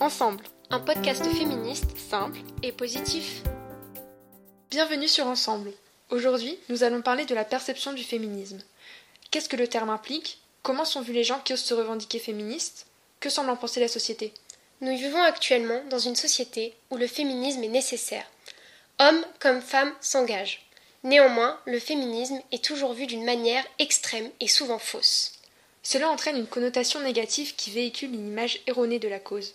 Ensemble, un podcast féministe simple. et positif. Bienvenue sur Ensemble. Aujourd'hui, nous allons parler de la perception du féminisme. Qu'est-ce que le terme implique? Comment sont vus les gens qui osent se revendiquer féministes? Que semble en penser la société? Nous vivons actuellement dans une société où le féminisme est nécessaire. Hommes comme femmes s'engagent. Néanmoins, le féminisme est toujours vu d'une manière extrême et souvent fausse. Cela entraîne une connotation négative qui véhicule une image erronée de la cause.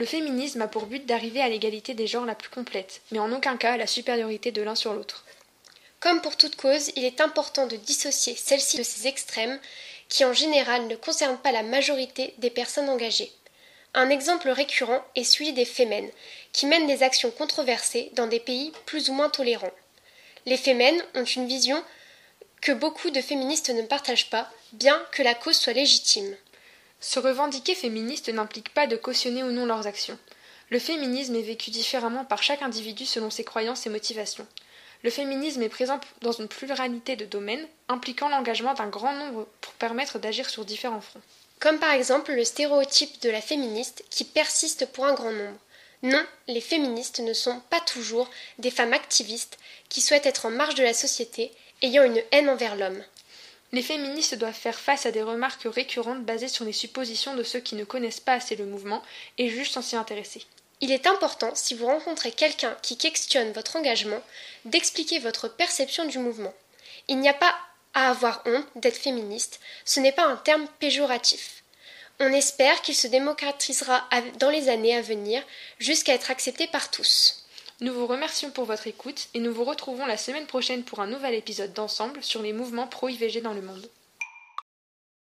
Le féminisme a pour but d'arriver à l'égalité des genres la plus complète, mais en aucun cas à la supériorité de l'un sur l'autre. Comme pour toute cause, il est important de dissocier celle-ci de ces extrêmes qui en général ne concernent pas la majorité des personnes engagées. Un exemple récurrent est celui des fémènes, qui mènent des actions controversées dans des pays plus ou moins tolérants. Les fémènes ont une vision que beaucoup de féministes ne partagent pas, bien que la cause soit légitime. Se revendiquer féministe n'implique pas de cautionner ou non leurs actions. Le féminisme est vécu différemment par chaque individu selon ses croyances et motivations. Le féminisme est présent dans une pluralité de domaines, impliquant l'engagement d'un grand nombre pour permettre d'agir sur différents fronts. Comme par exemple le stéréotype de la féministe qui persiste pour un grand nombre. Non, les féministes ne sont pas toujours des femmes activistes qui souhaitent être en marge de la société, ayant une haine envers l'homme. Les féministes doivent faire face à des remarques récurrentes basées sur les suppositions de ceux qui ne connaissent pas assez le mouvement et jugent sans s'y intéresser. Il est important, si vous rencontrez quelqu'un qui questionne votre engagement, d'expliquer votre perception du mouvement. Il n'y a pas à avoir honte d'être féministe, ce n'est pas un terme péjoratif. On espère qu'il se démocratisera dans les années à venir jusqu'à être accepté par tous. Nous vous remercions pour votre écoute et nous vous retrouvons la semaine prochaine pour un nouvel épisode d'Ensemble sur les mouvements pro-IVG dans le monde.